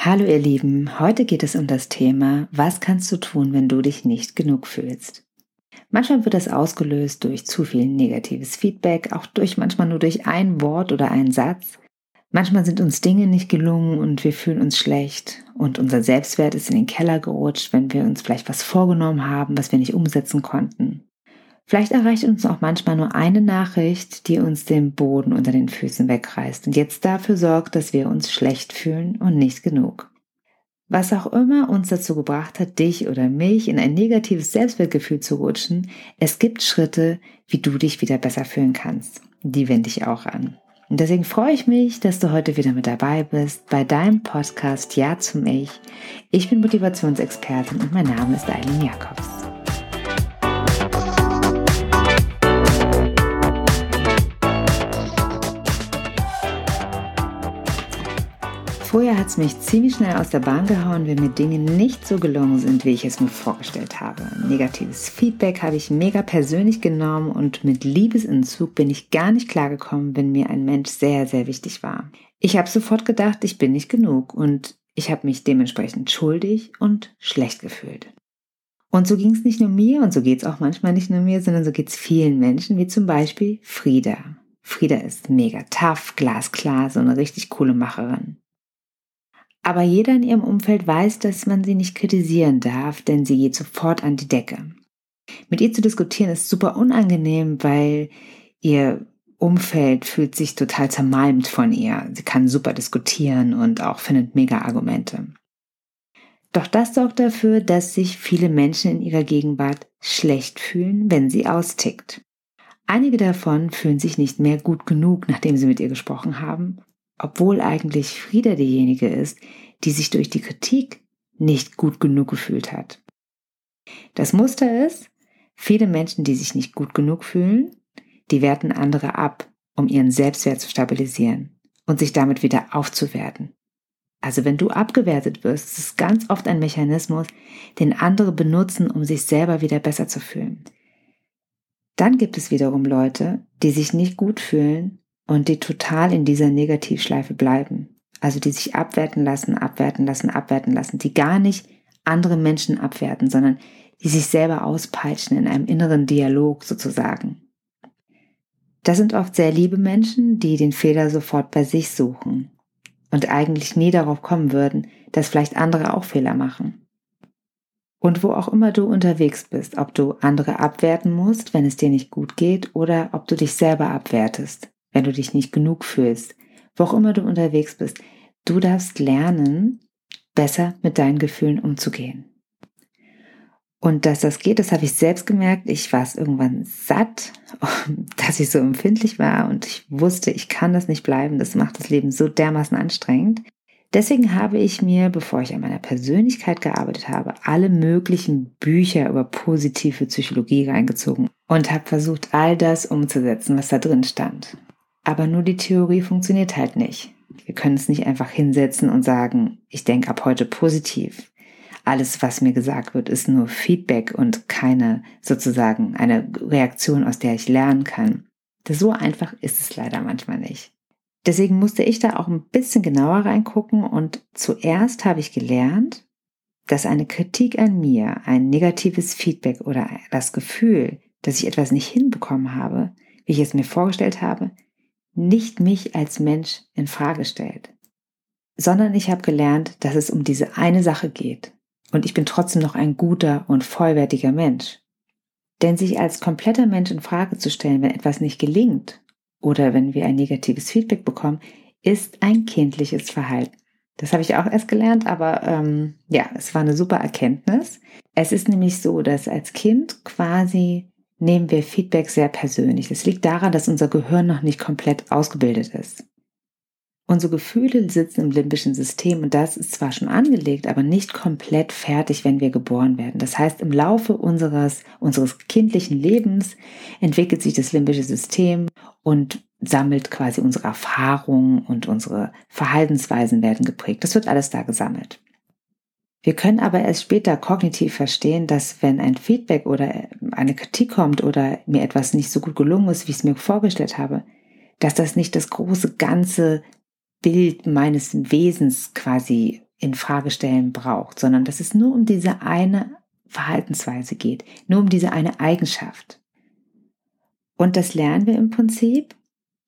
Hallo ihr Lieben, heute geht es um das Thema, was kannst du tun, wenn du dich nicht genug fühlst? Manchmal wird das ausgelöst durch zu viel negatives Feedback, auch durch manchmal nur durch ein Wort oder einen Satz. Manchmal sind uns Dinge nicht gelungen und wir fühlen uns schlecht und unser Selbstwert ist in den Keller gerutscht, wenn wir uns vielleicht was vorgenommen haben, was wir nicht umsetzen konnten. Vielleicht erreicht uns auch manchmal nur eine Nachricht, die uns den Boden unter den Füßen wegreißt und jetzt dafür sorgt, dass wir uns schlecht fühlen und nicht genug. Was auch immer uns dazu gebracht hat, dich oder mich in ein negatives Selbstwertgefühl zu rutschen, es gibt Schritte, wie du dich wieder besser fühlen kannst. Die wende ich auch an. Und deswegen freue ich mich, dass du heute wieder mit dabei bist bei deinem Podcast Ja zum Ich. Ich bin Motivationsexpertin und mein Name ist Eileen Jakobs. Vorher hat es mich ziemlich schnell aus der Bahn gehauen, wenn mir Dinge nicht so gelungen sind, wie ich es mir vorgestellt habe. Negatives Feedback habe ich mega persönlich genommen und mit Liebesentzug bin ich gar nicht klargekommen, wenn mir ein Mensch sehr, sehr wichtig war. Ich habe sofort gedacht, ich bin nicht genug und ich habe mich dementsprechend schuldig und schlecht gefühlt. Und so ging es nicht nur mir und so geht es auch manchmal nicht nur mir, sondern so geht es vielen Menschen, wie zum Beispiel Frieda. Frieda ist mega tough, glasklar, so eine richtig coole Macherin. Aber jeder in ihrem Umfeld weiß, dass man sie nicht kritisieren darf, denn sie geht sofort an die Decke. Mit ihr zu diskutieren ist super unangenehm, weil ihr Umfeld fühlt sich total zermalmt von ihr. Sie kann super diskutieren und auch findet mega Argumente. Doch das sorgt dafür, dass sich viele Menschen in ihrer Gegenwart schlecht fühlen, wenn sie austickt. Einige davon fühlen sich nicht mehr gut genug, nachdem sie mit ihr gesprochen haben obwohl eigentlich Frieda diejenige ist, die sich durch die Kritik nicht gut genug gefühlt hat. Das Muster ist, viele Menschen, die sich nicht gut genug fühlen, die werten andere ab, um ihren Selbstwert zu stabilisieren und sich damit wieder aufzuwerten. Also wenn du abgewertet wirst, ist es ganz oft ein Mechanismus, den andere benutzen, um sich selber wieder besser zu fühlen. Dann gibt es wiederum Leute, die sich nicht gut fühlen und die total in dieser Negativschleife bleiben. Also die sich abwerten lassen, abwerten lassen, abwerten lassen, die gar nicht andere Menschen abwerten, sondern die sich selber auspeitschen in einem inneren Dialog sozusagen. Das sind oft sehr liebe Menschen, die den Fehler sofort bei sich suchen und eigentlich nie darauf kommen würden, dass vielleicht andere auch Fehler machen. Und wo auch immer du unterwegs bist, ob du andere abwerten musst, wenn es dir nicht gut geht, oder ob du dich selber abwertest, wenn du dich nicht genug fühlst, wo auch immer du unterwegs bist, du darfst lernen, besser mit deinen Gefühlen umzugehen. Und dass das geht, das habe ich selbst gemerkt. Ich war es irgendwann satt, dass ich so empfindlich war und ich wusste, ich kann das nicht bleiben. Das macht das Leben so dermaßen anstrengend. Deswegen habe ich mir, bevor ich an meiner Persönlichkeit gearbeitet habe, alle möglichen Bücher über positive Psychologie reingezogen und habe versucht, all das umzusetzen, was da drin stand. Aber nur die Theorie funktioniert halt nicht. Wir können es nicht einfach hinsetzen und sagen, ich denke ab heute positiv. Alles, was mir gesagt wird, ist nur Feedback und keine sozusagen eine Reaktion, aus der ich lernen kann. Das so einfach ist es leider manchmal nicht. Deswegen musste ich da auch ein bisschen genauer reingucken und zuerst habe ich gelernt, dass eine Kritik an mir, ein negatives Feedback oder das Gefühl, dass ich etwas nicht hinbekommen habe, wie ich es mir vorgestellt habe, nicht mich als Mensch in Frage stellt, sondern ich habe gelernt, dass es um diese eine Sache geht und ich bin trotzdem noch ein guter und vollwertiger Mensch. Denn sich als kompletter Mensch in Frage zu stellen, wenn etwas nicht gelingt oder wenn wir ein negatives Feedback bekommen, ist ein kindliches Verhalten. Das habe ich auch erst gelernt, aber ähm, ja, es war eine super Erkenntnis. Es ist nämlich so, dass als Kind quasi nehmen wir Feedback sehr persönlich. Es liegt daran, dass unser Gehirn noch nicht komplett ausgebildet ist. Unsere Gefühle sitzen im limbischen System und das ist zwar schon angelegt, aber nicht komplett fertig, wenn wir geboren werden. Das heißt, im Laufe unseres, unseres kindlichen Lebens entwickelt sich das limbische System und sammelt quasi unsere Erfahrungen und unsere Verhaltensweisen werden geprägt. Das wird alles da gesammelt. Wir können aber erst später kognitiv verstehen, dass wenn ein Feedback oder eine Kritik kommt oder mir etwas nicht so gut gelungen ist, wie ich es mir vorgestellt habe, dass das nicht das große ganze Bild meines Wesens quasi in Frage stellen braucht, sondern dass es nur um diese eine Verhaltensweise geht, nur um diese eine Eigenschaft. Und das lernen wir im Prinzip,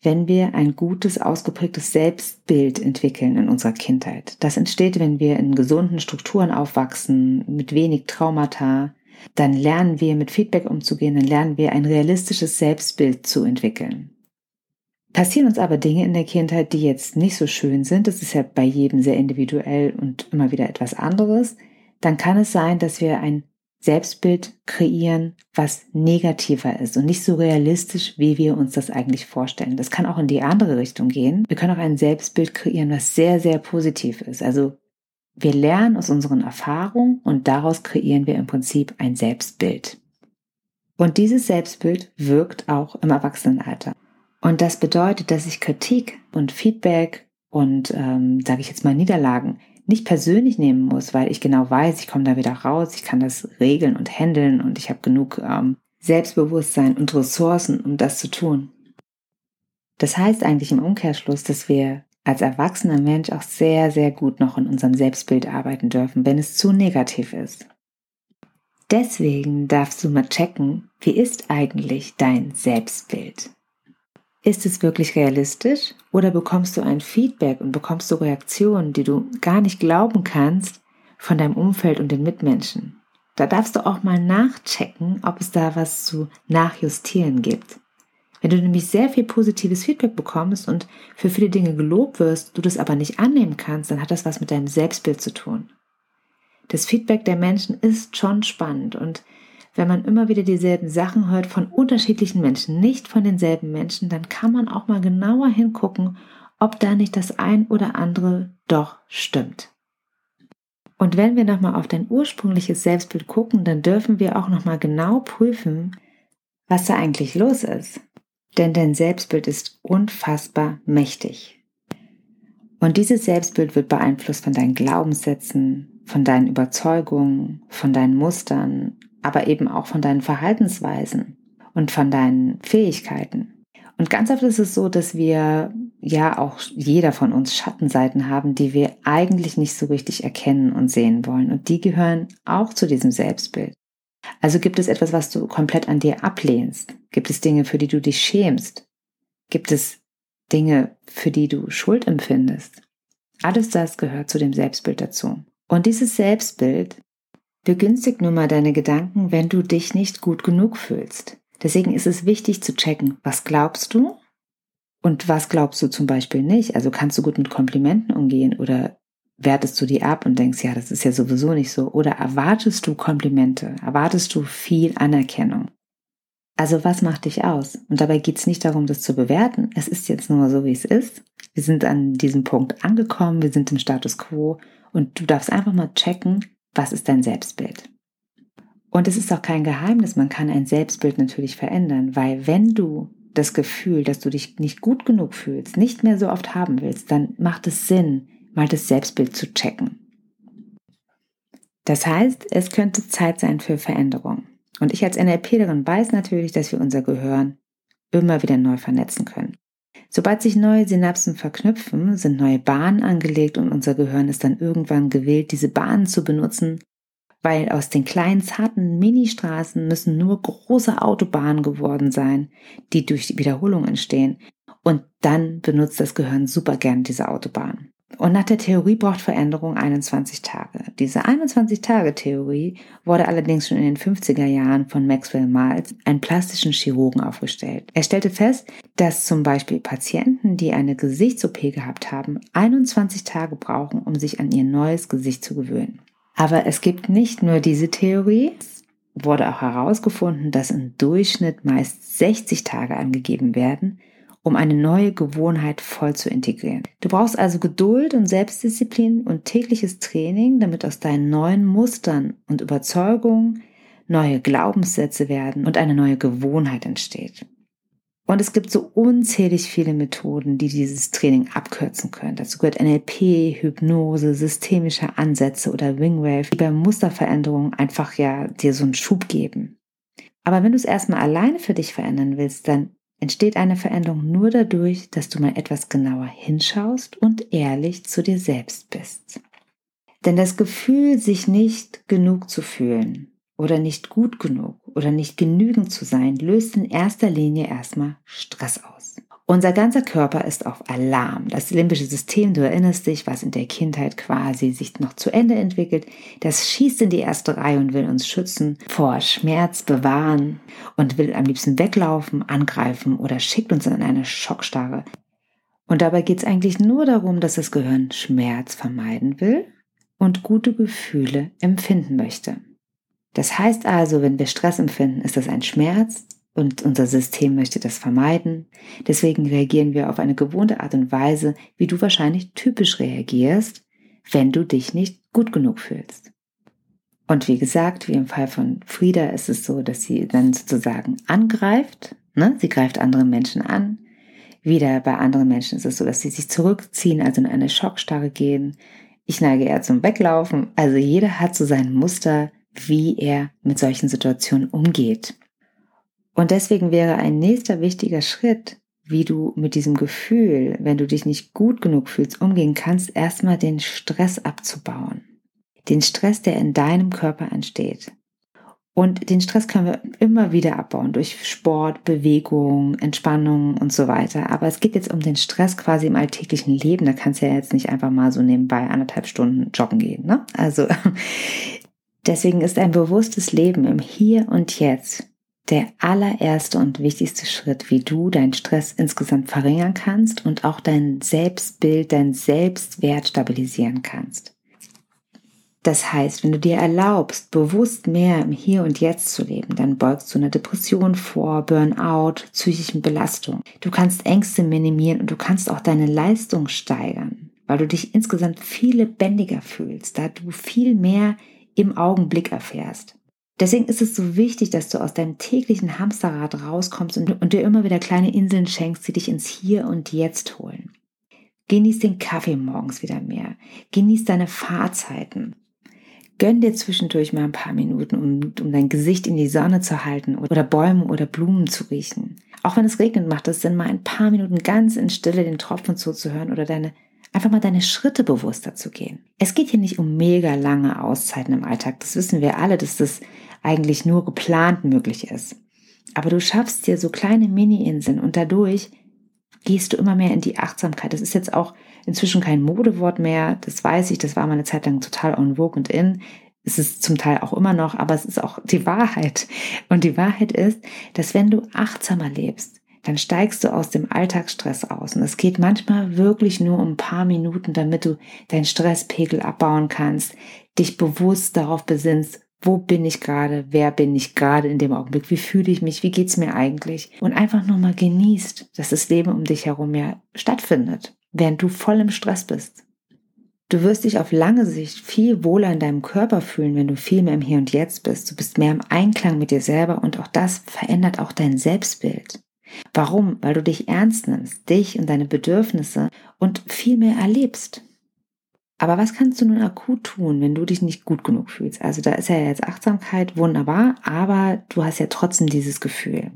wenn wir ein gutes, ausgeprägtes Selbstbild entwickeln in unserer Kindheit. Das entsteht, wenn wir in gesunden Strukturen aufwachsen, mit wenig Traumata. Dann lernen wir mit Feedback umzugehen, dann lernen wir ein realistisches Selbstbild zu entwickeln. Passieren uns aber Dinge in der Kindheit, die jetzt nicht so schön sind, das ist ja bei jedem sehr individuell und immer wieder etwas anderes, dann kann es sein, dass wir ein Selbstbild kreieren, was negativer ist und nicht so realistisch, wie wir uns das eigentlich vorstellen. Das kann auch in die andere Richtung gehen. Wir können auch ein Selbstbild kreieren, was sehr, sehr positiv ist. Also wir lernen aus unseren Erfahrungen und daraus kreieren wir im Prinzip ein Selbstbild. Und dieses Selbstbild wirkt auch im Erwachsenenalter. Und das bedeutet, dass ich Kritik und Feedback und, ähm, sage ich jetzt mal, Niederlagen nicht persönlich nehmen muss, weil ich genau weiß, ich komme da wieder raus, ich kann das regeln und handeln und ich habe genug ähm, Selbstbewusstsein und Ressourcen, um das zu tun. Das heißt eigentlich im Umkehrschluss, dass wir als erwachsener Mensch auch sehr, sehr gut noch in unserem Selbstbild arbeiten dürfen, wenn es zu negativ ist. Deswegen darfst du mal checken, wie ist eigentlich dein Selbstbild? Ist es wirklich realistisch oder bekommst du ein Feedback und bekommst du Reaktionen, die du gar nicht glauben kannst von deinem Umfeld und den Mitmenschen? Da darfst du auch mal nachchecken, ob es da was zu nachjustieren gibt. Wenn du nämlich sehr viel positives Feedback bekommst und für viele Dinge gelobt wirst, du das aber nicht annehmen kannst, dann hat das was mit deinem Selbstbild zu tun. Das Feedback der Menschen ist schon spannend und wenn man immer wieder dieselben Sachen hört von unterschiedlichen Menschen, nicht von denselben Menschen, dann kann man auch mal genauer hingucken, ob da nicht das ein oder andere doch stimmt. Und wenn wir nochmal auf dein ursprüngliches Selbstbild gucken, dann dürfen wir auch nochmal genau prüfen, was da eigentlich los ist. Denn dein Selbstbild ist unfassbar mächtig. Und dieses Selbstbild wird beeinflusst von deinen Glaubenssätzen, von deinen Überzeugungen, von deinen Mustern, aber eben auch von deinen Verhaltensweisen und von deinen Fähigkeiten. Und ganz oft ist es so, dass wir ja auch jeder von uns Schattenseiten haben, die wir eigentlich nicht so richtig erkennen und sehen wollen. Und die gehören auch zu diesem Selbstbild. Also gibt es etwas, was du komplett an dir ablehnst? Gibt es Dinge, für die du dich schämst? Gibt es Dinge, für die du Schuld empfindest? Alles das gehört zu dem Selbstbild dazu. Und dieses Selbstbild Begünstigt nur mal deine Gedanken, wenn du dich nicht gut genug fühlst. Deswegen ist es wichtig zu checken, was glaubst du und was glaubst du zum Beispiel nicht. Also kannst du gut mit Komplimenten umgehen oder wertest du die ab und denkst, ja, das ist ja sowieso nicht so. Oder erwartest du Komplimente, erwartest du viel Anerkennung. Also was macht dich aus? Und dabei geht es nicht darum, das zu bewerten. Es ist jetzt nur so, wie es ist. Wir sind an diesem Punkt angekommen, wir sind im Status quo und du darfst einfach mal checken, was ist dein Selbstbild? Und es ist auch kein Geheimnis, man kann ein Selbstbild natürlich verändern, weil wenn du das Gefühl, dass du dich nicht gut genug fühlst, nicht mehr so oft haben willst, dann macht es Sinn, mal das Selbstbild zu checken. Das heißt, es könnte Zeit sein für Veränderung. Und ich als NLPlerin weiß natürlich, dass wir unser Gehirn immer wieder neu vernetzen können. Sobald sich neue Synapsen verknüpfen, sind neue Bahnen angelegt und unser Gehirn ist dann irgendwann gewillt, diese Bahnen zu benutzen, weil aus den kleinen, zarten Ministraßen müssen nur große Autobahnen geworden sein, die durch die Wiederholung entstehen. Und dann benutzt das Gehirn super gern diese Autobahn. Und nach der Theorie braucht Veränderung 21 Tage. Diese 21-Tage-Theorie wurde allerdings schon in den 50er Jahren von Maxwell Miles, einem plastischen Chirurgen, aufgestellt. Er stellte fest, dass zum Beispiel Patienten, die eine Gesichts-OP gehabt haben, 21 Tage brauchen, um sich an ihr neues Gesicht zu gewöhnen. Aber es gibt nicht nur diese Theorie, wurde auch herausgefunden, dass im Durchschnitt meist 60 Tage angegeben werden, um eine neue Gewohnheit voll zu integrieren. Du brauchst also Geduld und Selbstdisziplin und tägliches Training, damit aus deinen neuen Mustern und Überzeugungen neue Glaubenssätze werden und eine neue Gewohnheit entsteht. Und es gibt so unzählig viele Methoden, die dieses Training abkürzen können. Dazu gehört NLP, Hypnose, systemische Ansätze oder Wingwave, die bei Musterveränderungen einfach ja dir so einen Schub geben. Aber wenn du es erstmal alleine für dich verändern willst, dann entsteht eine Veränderung nur dadurch, dass du mal etwas genauer hinschaust und ehrlich zu dir selbst bist. Denn das Gefühl, sich nicht genug zu fühlen oder nicht gut genug oder nicht genügend zu sein, löst in erster Linie erstmal Stress aus. Unser ganzer Körper ist auf Alarm. Das limbische System, du erinnerst dich, was in der Kindheit quasi sich noch zu Ende entwickelt, das schießt in die erste Reihe und will uns schützen, vor Schmerz bewahren und will am liebsten weglaufen, angreifen oder schickt uns in eine Schockstarre. Und dabei geht es eigentlich nur darum, dass das Gehirn Schmerz vermeiden will und gute Gefühle empfinden möchte. Das heißt also, wenn wir Stress empfinden, ist das ein Schmerz und unser System möchte das vermeiden. Deswegen reagieren wir auf eine gewohnte Art und Weise, wie du wahrscheinlich typisch reagierst, wenn du dich nicht gut genug fühlst. Und wie gesagt, wie im Fall von Frieda ist es so, dass sie dann sozusagen angreift. Ne? Sie greift andere Menschen an. Wieder bei anderen Menschen ist es so, dass sie sich zurückziehen, also in eine Schockstarre gehen. Ich neige eher zum Weglaufen. Also jeder hat so sein Muster, wie er mit solchen Situationen umgeht. Und deswegen wäre ein nächster wichtiger Schritt, wie du mit diesem Gefühl, wenn du dich nicht gut genug fühlst, umgehen kannst, erstmal den Stress abzubauen. Den Stress, der in deinem Körper entsteht. Und den Stress können wir immer wieder abbauen durch Sport, Bewegung, Entspannung und so weiter. Aber es geht jetzt um den Stress quasi im alltäglichen Leben. Da kannst du ja jetzt nicht einfach mal so nebenbei anderthalb Stunden joggen gehen. Ne? Also deswegen ist ein bewusstes Leben im Hier und Jetzt der allererste und wichtigste Schritt, wie du deinen Stress insgesamt verringern kannst und auch dein Selbstbild, dein Selbstwert stabilisieren kannst. Das heißt, wenn du dir erlaubst, bewusst mehr im Hier und Jetzt zu leben, dann beugst du einer Depression vor, Burnout, psychischen Belastung. Du kannst Ängste minimieren und du kannst auch deine Leistung steigern, weil du dich insgesamt viel lebendiger fühlst, da du viel mehr im Augenblick erfährst. Deswegen ist es so wichtig, dass du aus deinem täglichen Hamsterrad rauskommst und, und dir immer wieder kleine Inseln schenkst, die dich ins Hier und Jetzt holen. Genieß den Kaffee morgens wieder mehr. Genieß deine Fahrzeiten. Gönn dir zwischendurch mal ein paar Minuten, um, um dein Gesicht in die Sonne zu halten oder Bäume oder Blumen zu riechen. Auch wenn es regnet, macht es Sinn, mal ein paar Minuten ganz in Stille den Tropfen zuzuhören oder deine einfach mal deine Schritte bewusster zu gehen. Es geht hier nicht um mega lange Auszeiten im Alltag. Das wissen wir alle, dass das eigentlich nur geplant möglich ist. Aber du schaffst dir so kleine Mini-Inseln und dadurch gehst du immer mehr in die Achtsamkeit. Das ist jetzt auch inzwischen kein Modewort mehr. Das weiß ich, das war mal eine Zeit lang total on vogue und in. Es ist zum Teil auch immer noch, aber es ist auch die Wahrheit. Und die Wahrheit ist, dass wenn du achtsamer lebst, dann steigst du aus dem Alltagsstress aus. Und es geht manchmal wirklich nur um ein paar Minuten, damit du deinen Stresspegel abbauen kannst, dich bewusst darauf besinnst, wo bin ich gerade, wer bin ich gerade in dem Augenblick, wie fühle ich mich, wie geht's mir eigentlich und einfach nur mal genießt, dass das Leben um dich herum ja stattfindet während du voll im Stress bist. Du wirst dich auf lange Sicht viel wohler in deinem Körper fühlen, wenn du viel mehr im Hier und Jetzt bist. Du bist mehr im Einklang mit dir selber und auch das verändert auch dein Selbstbild. Warum? Weil du dich ernst nimmst, dich und deine Bedürfnisse und viel mehr erlebst. Aber was kannst du nun akut tun, wenn du dich nicht gut genug fühlst? Also da ist ja jetzt Achtsamkeit wunderbar, aber du hast ja trotzdem dieses Gefühl.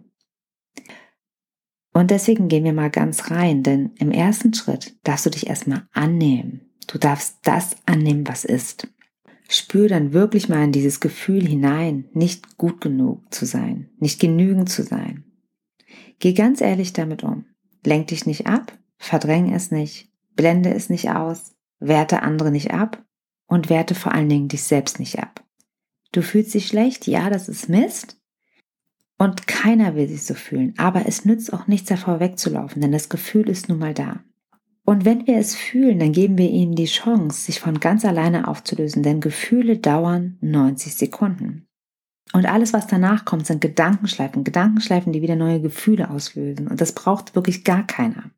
Und deswegen gehen wir mal ganz rein, denn im ersten Schritt darfst du dich erstmal annehmen. Du darfst das annehmen, was ist. Spür dann wirklich mal in dieses Gefühl hinein, nicht gut genug zu sein, nicht genügend zu sein. Geh ganz ehrlich damit um. Lenk dich nicht ab, verdräng es nicht, blende es nicht aus, werte andere nicht ab und werte vor allen Dingen dich selbst nicht ab. Du fühlst dich schlecht, ja, das ist Mist, und keiner will sich so fühlen, aber es nützt auch nichts davor wegzulaufen, denn das Gefühl ist nun mal da. Und wenn wir es fühlen, dann geben wir ihnen die Chance, sich von ganz alleine aufzulösen, denn Gefühle dauern 90 Sekunden. Und alles, was danach kommt, sind Gedankenschleifen, Gedankenschleifen, die wieder neue Gefühle auslösen. Und das braucht wirklich gar keiner.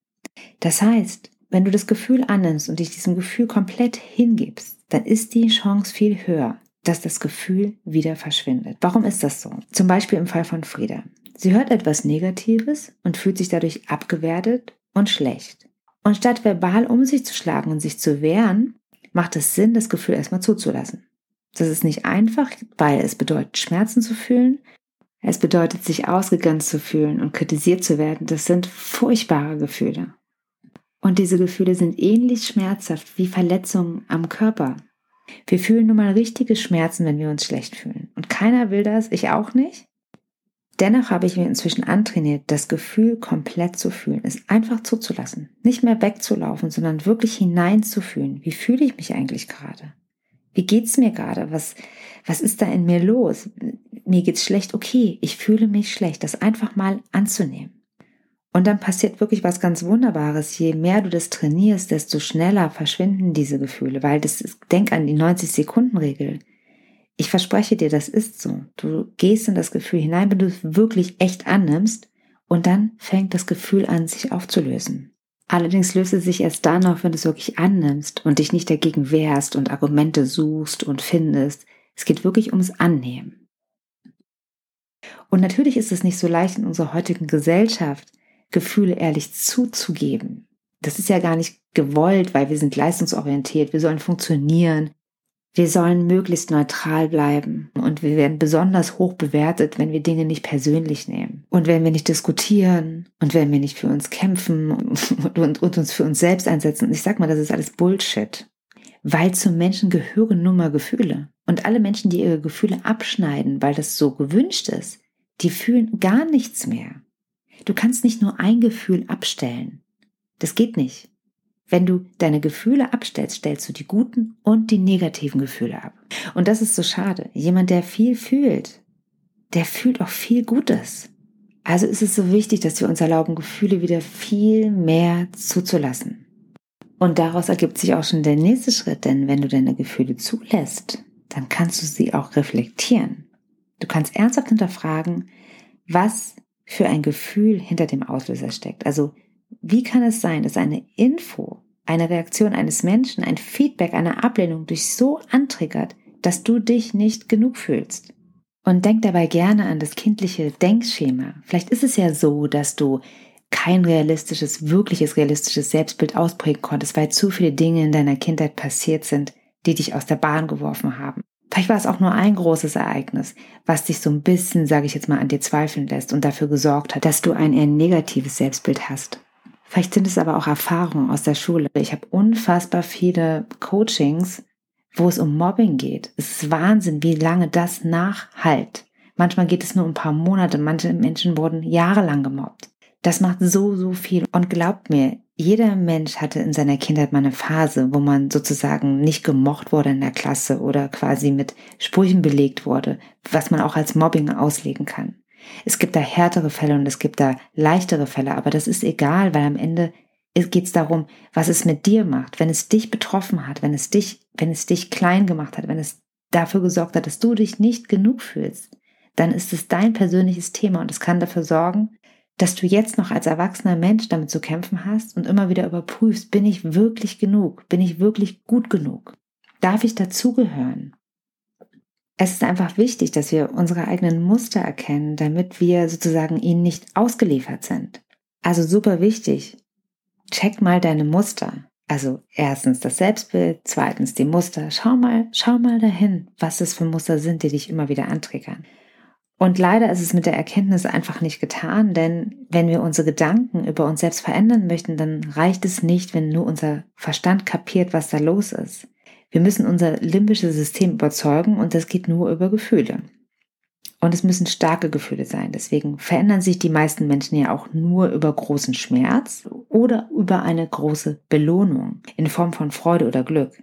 Das heißt, wenn du das Gefühl annimmst und dich diesem Gefühl komplett hingibst, dann ist die Chance viel höher, dass das Gefühl wieder verschwindet. Warum ist das so? Zum Beispiel im Fall von Frieda. Sie hört etwas Negatives und fühlt sich dadurch abgewertet und schlecht. Und statt verbal um sich zu schlagen und sich zu wehren, macht es Sinn, das Gefühl erstmal zuzulassen. Das ist nicht einfach, weil es bedeutet, Schmerzen zu fühlen. Es bedeutet, sich ausgegrenzt zu fühlen und kritisiert zu werden. Das sind furchtbare Gefühle. Und diese Gefühle sind ähnlich schmerzhaft wie Verletzungen am Körper. Wir fühlen nun mal richtige Schmerzen, wenn wir uns schlecht fühlen. Und keiner will das, ich auch nicht. Dennoch habe ich mir inzwischen antrainiert, das Gefühl komplett zu fühlen, es einfach zuzulassen, nicht mehr wegzulaufen, sondern wirklich hineinzufühlen. Wie fühle ich mich eigentlich gerade? Wie geht's mir gerade? Was, was ist da in mir los? Mir geht's schlecht. Okay, ich fühle mich schlecht. Das einfach mal anzunehmen. Und dann passiert wirklich was ganz Wunderbares. Je mehr du das trainierst, desto schneller verschwinden diese Gefühle, weil das ist, denk an die 90 Sekunden Regel. Ich verspreche dir, das ist so. Du gehst in das Gefühl hinein, wenn du es wirklich echt annimmst und dann fängt das Gefühl an, sich aufzulösen. Allerdings löst es sich erst dann auf, wenn du es wirklich annimmst und dich nicht dagegen wehrst und Argumente suchst und findest. Es geht wirklich ums Annehmen. Und natürlich ist es nicht so leicht in unserer heutigen Gesellschaft, Gefühle ehrlich zuzugeben. Das ist ja gar nicht gewollt, weil wir sind leistungsorientiert, wir sollen funktionieren, wir sollen möglichst neutral bleiben und wir werden besonders hoch bewertet, wenn wir Dinge nicht persönlich nehmen und wenn wir nicht diskutieren und wenn wir nicht für uns kämpfen und, und, und uns für uns selbst einsetzen. Und ich sag mal, das ist alles Bullshit. Weil zum Menschen gehören nun mal Gefühle. Und alle Menschen, die ihre Gefühle abschneiden, weil das so gewünscht ist, die fühlen gar nichts mehr. Du kannst nicht nur ein Gefühl abstellen. Das geht nicht. Wenn du deine Gefühle abstellst, stellst du die guten und die negativen Gefühle ab. Und das ist so schade. Jemand, der viel fühlt, der fühlt auch viel Gutes. Also ist es so wichtig, dass wir uns erlauben, Gefühle wieder viel mehr zuzulassen. Und daraus ergibt sich auch schon der nächste Schritt, denn wenn du deine Gefühle zulässt, dann kannst du sie auch reflektieren. Du kannst ernsthaft hinterfragen, was für ein Gefühl hinter dem Auslöser steckt. Also wie kann es sein, dass eine Info, eine Reaktion eines Menschen, ein Feedback, eine Ablehnung dich so antriggert, dass du dich nicht genug fühlst? Und denk dabei gerne an das kindliche Denkschema. Vielleicht ist es ja so, dass du kein realistisches, wirkliches realistisches Selbstbild ausprägen konntest, weil zu viele Dinge in deiner Kindheit passiert sind, die dich aus der Bahn geworfen haben. Vielleicht war es auch nur ein großes Ereignis, was dich so ein bisschen, sage ich jetzt mal, an dir zweifeln lässt und dafür gesorgt hat, dass du ein eher negatives Selbstbild hast. Vielleicht sind es aber auch Erfahrungen aus der Schule. Ich habe unfassbar viele Coachings, wo es um Mobbing geht. Es ist Wahnsinn, wie lange das nachhalt. Manchmal geht es nur um ein paar Monate, manche Menschen wurden jahrelang gemobbt. Das macht so, so viel. Und glaubt mir, jeder Mensch hatte in seiner Kindheit mal eine Phase, wo man sozusagen nicht gemocht wurde in der Klasse oder quasi mit Sprüchen belegt wurde, was man auch als Mobbing auslegen kann. Es gibt da härtere Fälle und es gibt da leichtere Fälle, aber das ist egal, weil am Ende geht es darum, was es mit dir macht. Wenn es dich betroffen hat, wenn es dich, wenn es dich klein gemacht hat, wenn es dafür gesorgt hat, dass du dich nicht genug fühlst, dann ist es dein persönliches Thema und es kann dafür sorgen, dass du jetzt noch als erwachsener Mensch damit zu kämpfen hast und immer wieder überprüfst, bin ich wirklich genug? Bin ich wirklich gut genug? Darf ich dazugehören? Es ist einfach wichtig, dass wir unsere eigenen Muster erkennen, damit wir sozusagen ihnen nicht ausgeliefert sind. Also super wichtig. Check mal deine Muster. Also erstens das Selbstbild, zweitens die Muster. Schau mal, schau mal dahin, was es für Muster sind, die dich immer wieder antriggern. Und leider ist es mit der Erkenntnis einfach nicht getan, denn wenn wir unsere Gedanken über uns selbst verändern möchten, dann reicht es nicht, wenn nur unser Verstand kapiert, was da los ist. Wir müssen unser limbisches System überzeugen und das geht nur über Gefühle. Und es müssen starke Gefühle sein. Deswegen verändern sich die meisten Menschen ja auch nur über großen Schmerz oder über eine große Belohnung in Form von Freude oder Glück.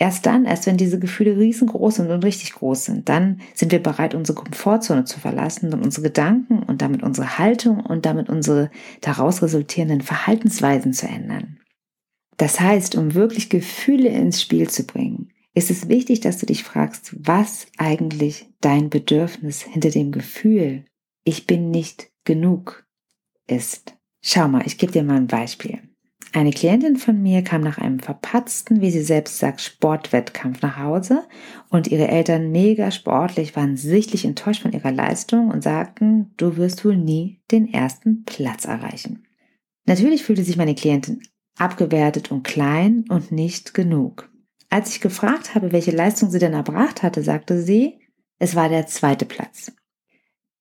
Erst dann, erst wenn diese Gefühle riesengroß sind und richtig groß sind, dann sind wir bereit, unsere Komfortzone zu verlassen und unsere Gedanken und damit unsere Haltung und damit unsere daraus resultierenden Verhaltensweisen zu ändern. Das heißt, um wirklich Gefühle ins Spiel zu bringen, ist es wichtig, dass du dich fragst, was eigentlich dein Bedürfnis hinter dem Gefühl, ich bin nicht genug, ist. Schau mal, ich gebe dir mal ein Beispiel. Eine Klientin von mir kam nach einem verpatzten, wie sie selbst sagt, Sportwettkampf nach Hause und ihre Eltern mega sportlich waren sichtlich enttäuscht von ihrer Leistung und sagten, du wirst wohl nie den ersten Platz erreichen. Natürlich fühlte sich meine Klientin abgewertet und klein und nicht genug. Als ich gefragt habe, welche Leistung sie denn erbracht hatte, sagte sie, es war der zweite Platz.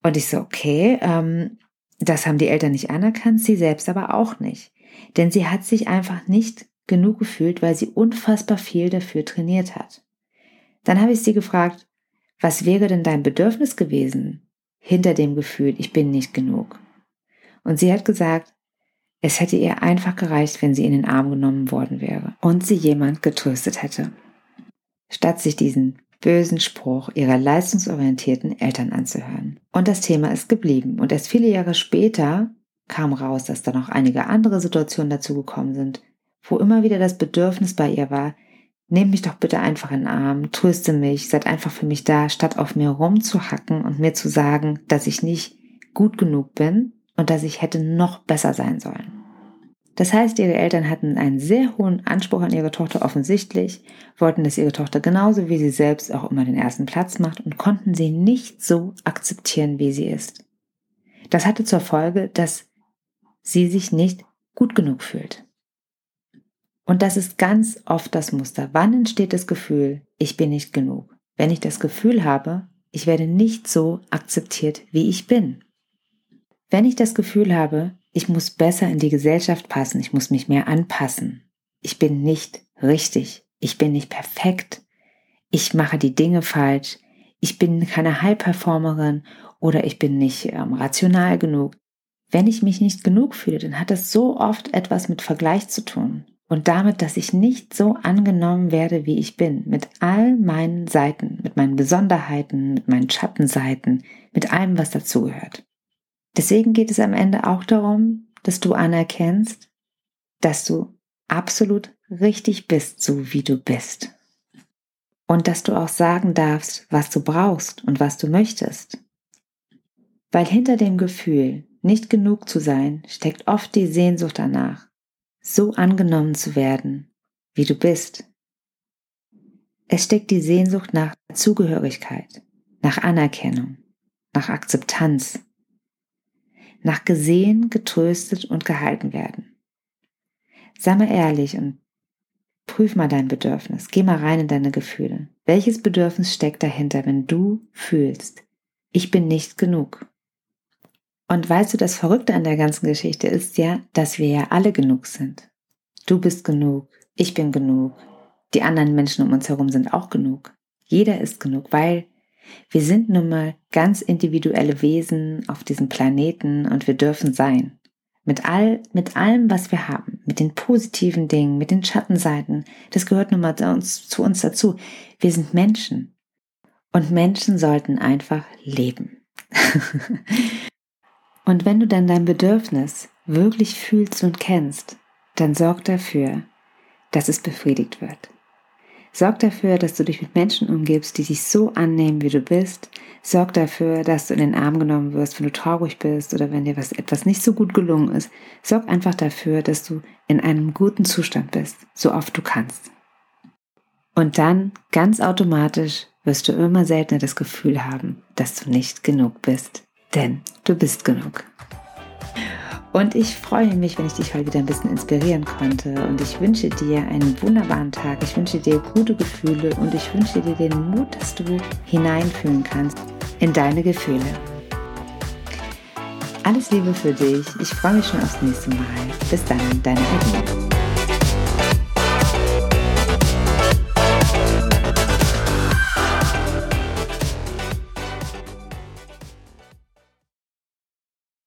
Und ich so, okay, ähm, das haben die Eltern nicht anerkannt, sie selbst aber auch nicht. Denn sie hat sich einfach nicht genug gefühlt, weil sie unfassbar viel dafür trainiert hat. Dann habe ich sie gefragt, was wäre denn dein Bedürfnis gewesen hinter dem Gefühl, ich bin nicht genug? Und sie hat gesagt, es hätte ihr einfach gereicht, wenn sie in den Arm genommen worden wäre und sie jemand getröstet hätte. Statt sich diesen bösen Spruch ihrer leistungsorientierten Eltern anzuhören. Und das Thema ist geblieben. Und erst viele Jahre später kam raus, dass da noch einige andere Situationen dazu gekommen sind, wo immer wieder das Bedürfnis bei ihr war, Nimm mich doch bitte einfach in den Arm, tröste mich, seid einfach für mich da, statt auf mir rumzuhacken und mir zu sagen, dass ich nicht gut genug bin und dass ich hätte noch besser sein sollen. Das heißt, ihre Eltern hatten einen sehr hohen Anspruch an ihre Tochter offensichtlich, wollten, dass ihre Tochter genauso wie sie selbst auch immer den ersten Platz macht und konnten sie nicht so akzeptieren, wie sie ist. Das hatte zur Folge, dass sie sich nicht gut genug fühlt. Und das ist ganz oft das Muster. Wann entsteht das Gefühl, ich bin nicht genug? Wenn ich das Gefühl habe, ich werde nicht so akzeptiert, wie ich bin. Wenn ich das Gefühl habe, ich muss besser in die Gesellschaft passen, ich muss mich mehr anpassen, ich bin nicht richtig, ich bin nicht perfekt, ich mache die Dinge falsch, ich bin keine High-Performerin oder ich bin nicht ähm, rational genug. Wenn ich mich nicht genug fühle, dann hat das so oft etwas mit Vergleich zu tun und damit, dass ich nicht so angenommen werde, wie ich bin, mit all meinen Seiten, mit meinen Besonderheiten, mit meinen Schattenseiten, mit allem, was dazugehört. Deswegen geht es am Ende auch darum, dass du anerkennst, dass du absolut richtig bist, so wie du bist. Und dass du auch sagen darfst, was du brauchst und was du möchtest. Weil hinter dem Gefühl, nicht genug zu sein, steckt oft die Sehnsucht danach, so angenommen zu werden, wie du bist. Es steckt die Sehnsucht nach Zugehörigkeit, nach Anerkennung, nach Akzeptanz, nach gesehen, getröstet und gehalten werden. Sei mal ehrlich und prüf mal dein Bedürfnis. Geh mal rein in deine Gefühle. Welches Bedürfnis steckt dahinter, wenn du fühlst, ich bin nicht genug? Und weißt du, das Verrückte an der ganzen Geschichte ist ja, dass wir ja alle genug sind. Du bist genug, ich bin genug, die anderen Menschen um uns herum sind auch genug. Jeder ist genug, weil wir sind nun mal ganz individuelle Wesen auf diesem Planeten und wir dürfen sein. Mit all, mit allem, was wir haben, mit den positiven Dingen, mit den Schattenseiten, das gehört nun mal zu uns, zu uns dazu. Wir sind Menschen. Und Menschen sollten einfach leben. Und wenn du dann dein Bedürfnis wirklich fühlst und kennst, dann sorg dafür, dass es befriedigt wird. Sorg dafür, dass du dich mit Menschen umgibst, die dich so annehmen, wie du bist. Sorg dafür, dass du in den Arm genommen wirst, wenn du traurig bist oder wenn dir was etwas nicht so gut gelungen ist. Sorg einfach dafür, dass du in einem guten Zustand bist, so oft du kannst. Und dann, ganz automatisch, wirst du immer seltener das Gefühl haben, dass du nicht genug bist denn du bist genug. Und ich freue mich, wenn ich dich heute wieder ein bisschen inspirieren konnte. Und ich wünsche dir einen wunderbaren Tag. Ich wünsche dir gute Gefühle und ich wünsche dir den Mut, dass du hineinfühlen kannst in deine Gefühle. Alles Liebe für dich. Ich freue mich schon aufs nächste Mal. Bis dann, deine Edmund.